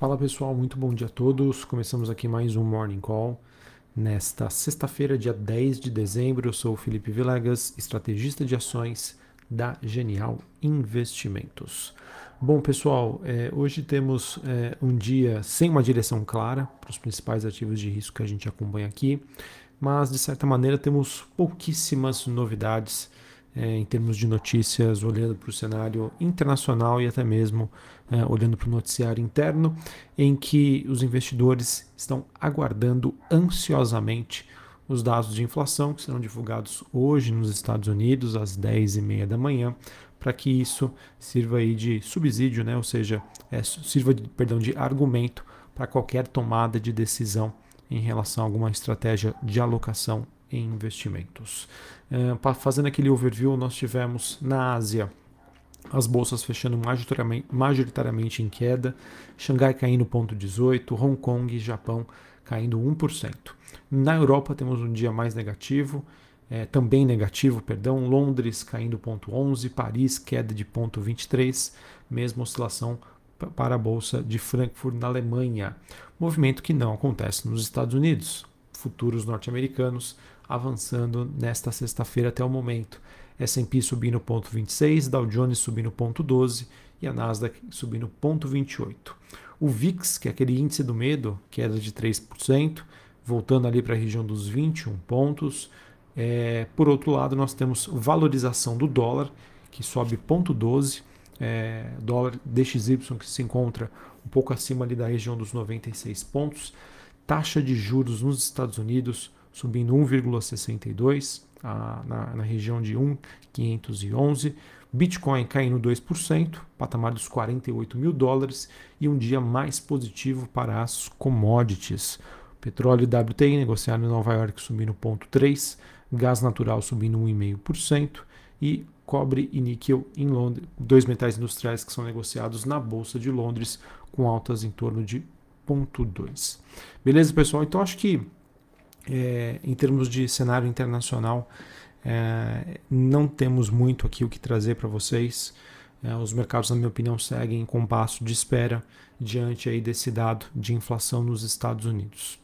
Fala pessoal, muito bom dia a todos. Começamos aqui mais um Morning Call. Nesta sexta-feira, dia 10 de dezembro, eu sou o Felipe Vilegas, estrategista de ações da Genial Investimentos. Bom, pessoal, é, hoje temos é, um dia sem uma direção clara para os principais ativos de risco que a gente acompanha aqui, mas de certa maneira temos pouquíssimas novidades é, em termos de notícias, olhando para o cenário internacional e até mesmo é, olhando para o noticiário interno, em que os investidores estão aguardando ansiosamente os dados de inflação que serão divulgados hoje nos Estados Unidos às 10h30 da manhã, para que isso sirva aí de subsídio, né? ou seja, é, sirva de, perdão, de argumento para qualquer tomada de decisão em relação a alguma estratégia de alocação em investimentos. Uh, fazendo aquele overview, nós tivemos na Ásia as bolsas fechando majoritariamente, majoritariamente em queda, Xangai caindo 0,18, Hong Kong e Japão caindo 1%. Na Europa temos um dia mais negativo, é, também negativo, perdão, Londres caindo 0,11, Paris queda de 0,23, mesma oscilação para a bolsa de Frankfurt na Alemanha. Movimento que não acontece nos Estados Unidos. Futuros norte-americanos avançando nesta sexta-feira até o momento. S&P subindo 0,26, Dow Jones subindo 0,12 e a Nasdaq subindo 0,28. O VIX, que é aquele índice do medo, queda de 3%, voltando ali para a região dos 21 pontos. É, por outro lado, nós temos valorização do dólar, que sobe 0,12, é, dólar DXY que se encontra um pouco acima ali da região dos 96 pontos. Taxa de juros nos Estados Unidos subindo 1,62 na, na região de 1,511. Bitcoin caindo 2%, patamar dos 48 mil dólares e um dia mais positivo para as commodities. Petróleo WTI negociado em Nova York subindo 0,3%, gás natural subindo 1,5% e cobre e níquel em Londres, dois metais industriais que são negociados na Bolsa de Londres com altas em torno de 0,2%. Beleza, pessoal? Então acho que é, em termos de cenário internacional, é, não temos muito aqui o que trazer para vocês. É, os mercados, na minha opinião, seguem com passo de espera diante aí desse dado de inflação nos Estados Unidos.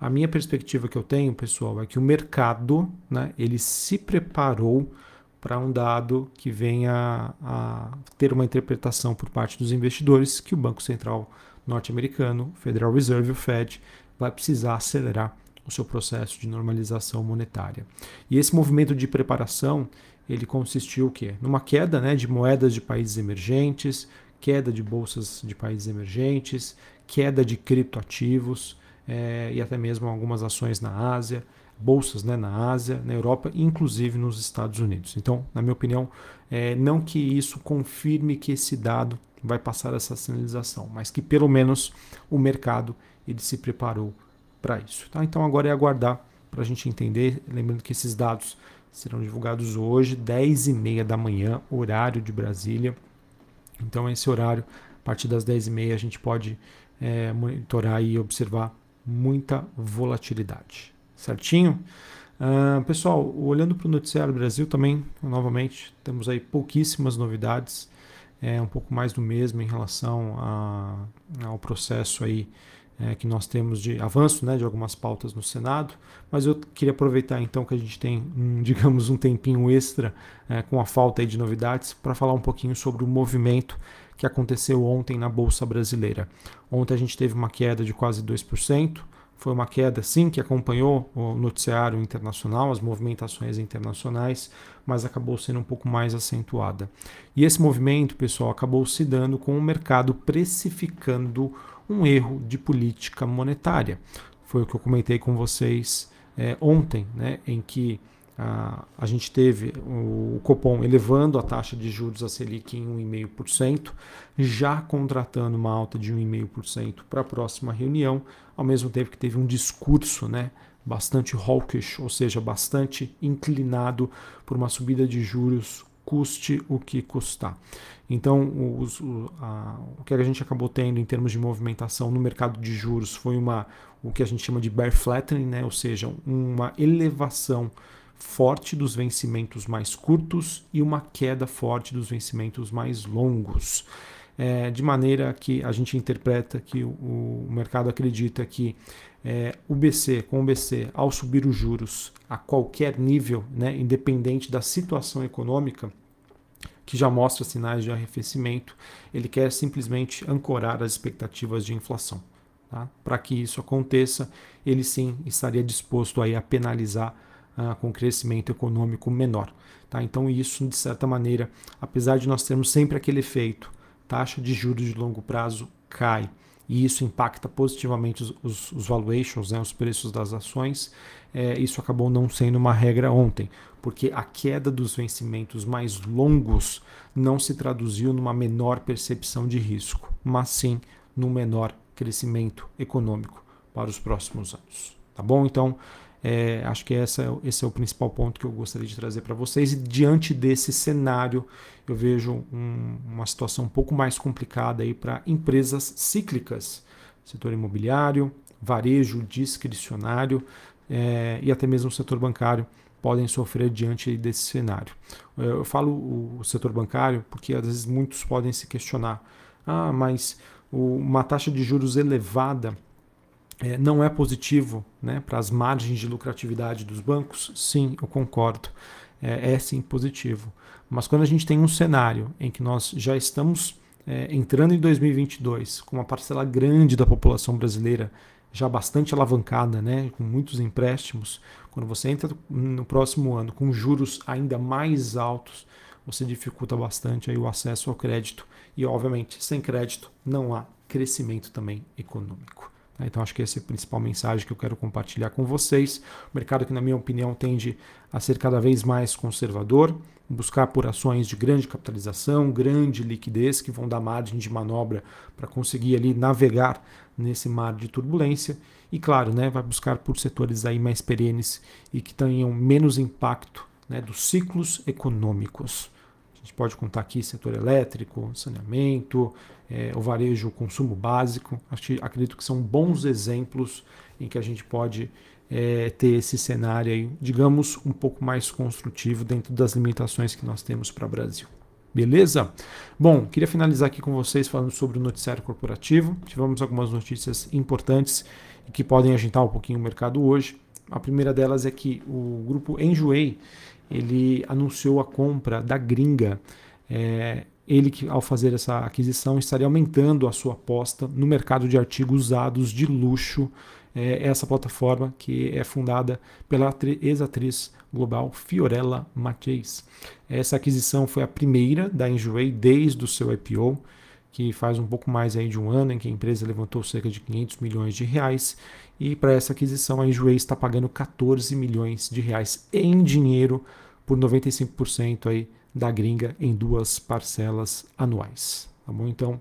A minha perspectiva que eu tenho, pessoal, é que o mercado né, ele se preparou para um dado que venha a ter uma interpretação por parte dos investidores que o Banco Central norte-americano, Federal Reserve, o Fed, vai precisar acelerar o seu processo de normalização monetária. E esse movimento de preparação, ele consistiu o quê? Numa queda né, de moedas de países emergentes, queda de bolsas de países emergentes, queda de criptoativos é, e até mesmo algumas ações na Ásia, bolsas né, na Ásia, na Europa, inclusive nos Estados Unidos. Então, na minha opinião, é, não que isso confirme que esse dado vai passar essa sinalização, mas que pelo menos o mercado ele se preparou para isso. Tá? Então agora é aguardar para a gente entender. Lembrando que esses dados serão divulgados hoje, 10 e meia da manhã, horário de Brasília. Então esse horário, a partir das 10 e meia, a gente pode é, monitorar e observar muita volatilidade. Certinho? Uh, pessoal, olhando para o Noticiário Brasil também, novamente, temos aí pouquíssimas novidades, é um pouco mais do mesmo em relação a, ao processo aí é, que nós temos de avanço né, de algumas pautas no Senado, mas eu queria aproveitar então que a gente tem, um, digamos, um tempinho extra é, com a falta de novidades para falar um pouquinho sobre o movimento que aconteceu ontem na Bolsa Brasileira. Ontem a gente teve uma queda de quase 2%, foi uma queda sim que acompanhou o noticiário internacional, as movimentações internacionais, mas acabou sendo um pouco mais acentuada. E esse movimento, pessoal, acabou se dando com o mercado precificando um erro de política monetária. Foi o que eu comentei com vocês é, ontem, né, em que a, a gente teve o Copom elevando a taxa de juros a Selic em 1,5%, já contratando uma alta de 1,5% para a próxima reunião, ao mesmo tempo que teve um discurso né, bastante hawkish, ou seja, bastante inclinado por uma subida de juros custe o que custar. Então, o, a, o que a gente acabou tendo em termos de movimentação no mercado de juros foi uma, o que a gente chama de bear flattening, né? ou seja, uma elevação forte dos vencimentos mais curtos e uma queda forte dos vencimentos mais longos. é, de maneira que a gente interpreta que o, o mercado acredita que é, o BC, com o BC, ao subir os juros a qualquer nível, né, independente da situação econômica, que já mostra sinais de arrefecimento, ele quer simplesmente ancorar as expectativas de inflação. Tá? Para que isso aconteça, ele sim estaria disposto aí a penalizar ah, com crescimento econômico menor. Tá? Então, isso, de certa maneira, apesar de nós termos sempre aquele efeito, taxa de juros de longo prazo cai e isso impacta positivamente os, os, os valuations, né, os preços das ações, é, isso acabou não sendo uma regra ontem, porque a queda dos vencimentos mais longos não se traduziu numa menor percepção de risco, mas sim num menor crescimento econômico para os próximos anos. Tá bom? Então, é, acho que essa, esse é o principal ponto que eu gostaria de trazer para vocês. E diante desse cenário, eu vejo um, uma situação um pouco mais complicada para empresas cíclicas, setor imobiliário, varejo discricionário é, e até mesmo o setor bancário podem sofrer diante desse cenário. É, eu falo o setor bancário porque às vezes muitos podem se questionar: ah, mas uma taxa de juros elevada é, não é positivo né, para as margens de lucratividade dos bancos? Sim, eu concordo. É, é, sim positivo. Mas quando a gente tem um cenário em que nós já estamos é, entrando em 2022 com uma parcela grande da população brasileira já bastante alavancada, né, com muitos empréstimos, quando você entra no próximo ano com juros ainda mais altos, você dificulta bastante aí o acesso ao crédito e, obviamente, sem crédito não há crescimento também econômico. Tá? Então, acho que essa é a principal mensagem que eu quero compartilhar com vocês. O mercado que, na minha opinião, tende a ser cada vez mais conservador, buscar por ações de grande capitalização, grande liquidez, que vão dar margem de manobra para conseguir ali navegar nesse mar de turbulência. E, claro, né, vai buscar por setores aí mais perenes e que tenham menos impacto né, dos ciclos econômicos. A gente pode contar aqui setor elétrico, saneamento, é, o varejo, o consumo básico. Acredito que são bons exemplos em que a gente pode é, ter esse cenário aí, digamos, um pouco mais construtivo dentro das limitações que nós temos para o Brasil. Beleza? Bom, queria finalizar aqui com vocês falando sobre o noticiário corporativo. Tivemos algumas notícias importantes que podem agitar um pouquinho o mercado hoje. A primeira delas é que o grupo Enjoei ele anunciou a compra da Gringa. É, ele que ao fazer essa aquisição estaria aumentando a sua aposta no mercado de artigos usados de luxo. É, essa plataforma que é fundada pela ex-atriz global Fiorella Matthews. Essa aquisição foi a primeira da Enjoei desde o seu IPO, que faz um pouco mais aí de um ano, em que a empresa levantou cerca de 500 milhões de reais e para essa aquisição, a Enjoei está pagando 14 milhões de reais em dinheiro por 95% aí da gringa em duas parcelas anuais. Tá bom? Então,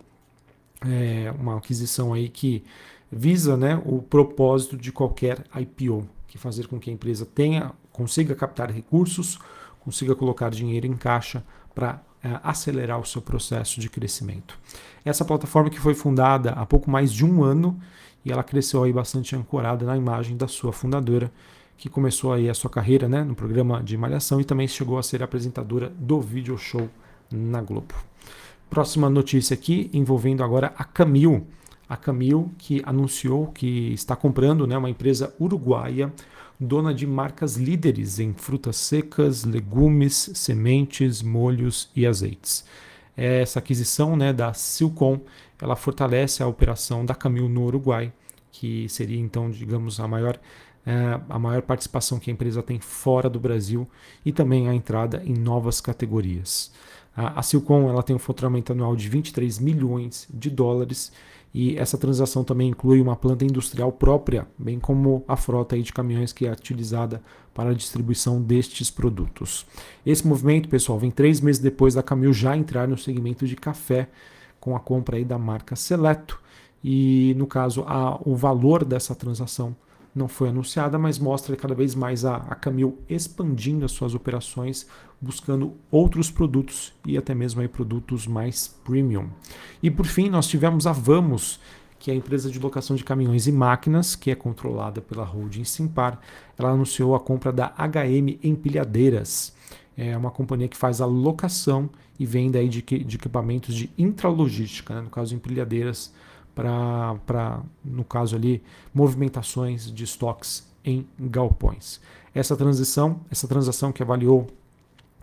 é uma aquisição aí que visa né, o propósito de qualquer IPO, que fazer com que a empresa tenha, consiga captar recursos, consiga colocar dinheiro em caixa para acelerar o seu processo de crescimento. Essa plataforma que foi fundada há pouco mais de um ano e ela cresceu aí bastante ancorada na imagem da sua fundadora, que começou aí a sua carreira né, no programa de Malhação e também chegou a ser apresentadora do video show na Globo. Próxima notícia aqui envolvendo agora a Camil. A Camil que anunciou que está comprando né, uma empresa uruguaia dona de marcas líderes em frutas secas, legumes, sementes, molhos e azeites. Essa aquisição né, da Silcom ela fortalece a operação da Camil no Uruguai, que seria então, digamos, a maior, é, a maior participação que a empresa tem fora do Brasil e também a entrada em novas categorias. A, a Silcom ela tem um faturamento anual de 23 milhões de dólares e essa transação também inclui uma planta industrial própria, bem como a frota de caminhões que é utilizada para a distribuição destes produtos. Esse movimento, pessoal, vem três meses depois da Camil já entrar no segmento de café, com a compra da marca Seleto. E no caso, a, o valor dessa transação não foi anunciada, mas mostra cada vez mais a, a Camil expandindo as suas operações, buscando outros produtos e até mesmo aí produtos mais premium. E por fim, nós tivemos a Vamos, que é a empresa de locação de caminhões e máquinas, que é controlada pela holding Simpar. Ela anunciou a compra da HM Empilhadeiras. É uma companhia que faz a locação e venda aí de, de equipamentos de intralogística, né? no caso empilhadeiras, para, no caso ali, movimentações de estoques em galpões. Essa transição, essa transação que avaliou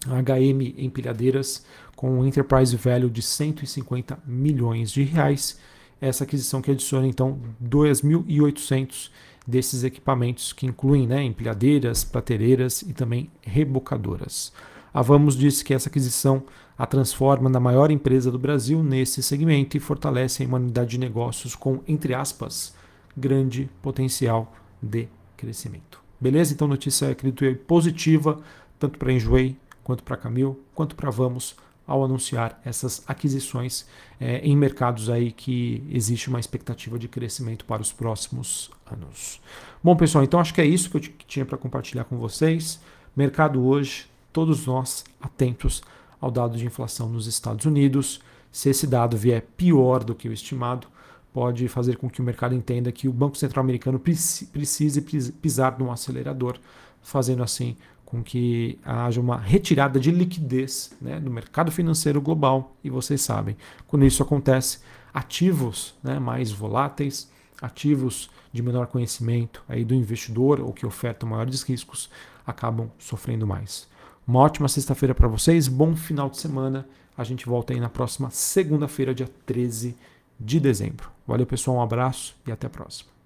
a HM Empilhadeiras com um enterprise value de 150 milhões de reais, essa aquisição que adiciona então 2.800 desses equipamentos que incluem né, empilhadeiras, prateiras e também rebocadoras. A Vamos disse que essa aquisição a transforma na maior empresa do Brasil nesse segmento e fortalece a unidade de negócios com, entre aspas, grande potencial de crescimento. Beleza? Então, notícia, acredito eu, positiva, tanto para Enjoei, quanto para Camil, quanto para Vamos, ao anunciar essas aquisições é, em mercados aí que existe uma expectativa de crescimento para os próximos anos. Bom, pessoal, então acho que é isso que eu tinha para compartilhar com vocês. Mercado hoje, todos nós atentos ao dado de inflação nos Estados Unidos. Se esse dado vier pior do que o estimado, pode fazer com que o mercado entenda que o Banco Central americano precise pisar no acelerador, fazendo assim com que haja uma retirada de liquidez né, do mercado financeiro global. E vocês sabem, quando isso acontece, ativos né, mais voláteis, ativos de menor conhecimento aí do investidor ou que ofertam maiores riscos, acabam sofrendo mais. Uma ótima sexta-feira para vocês, bom final de semana. A gente volta aí na próxima segunda-feira, dia 13 de dezembro. Valeu, pessoal, um abraço e até a próxima.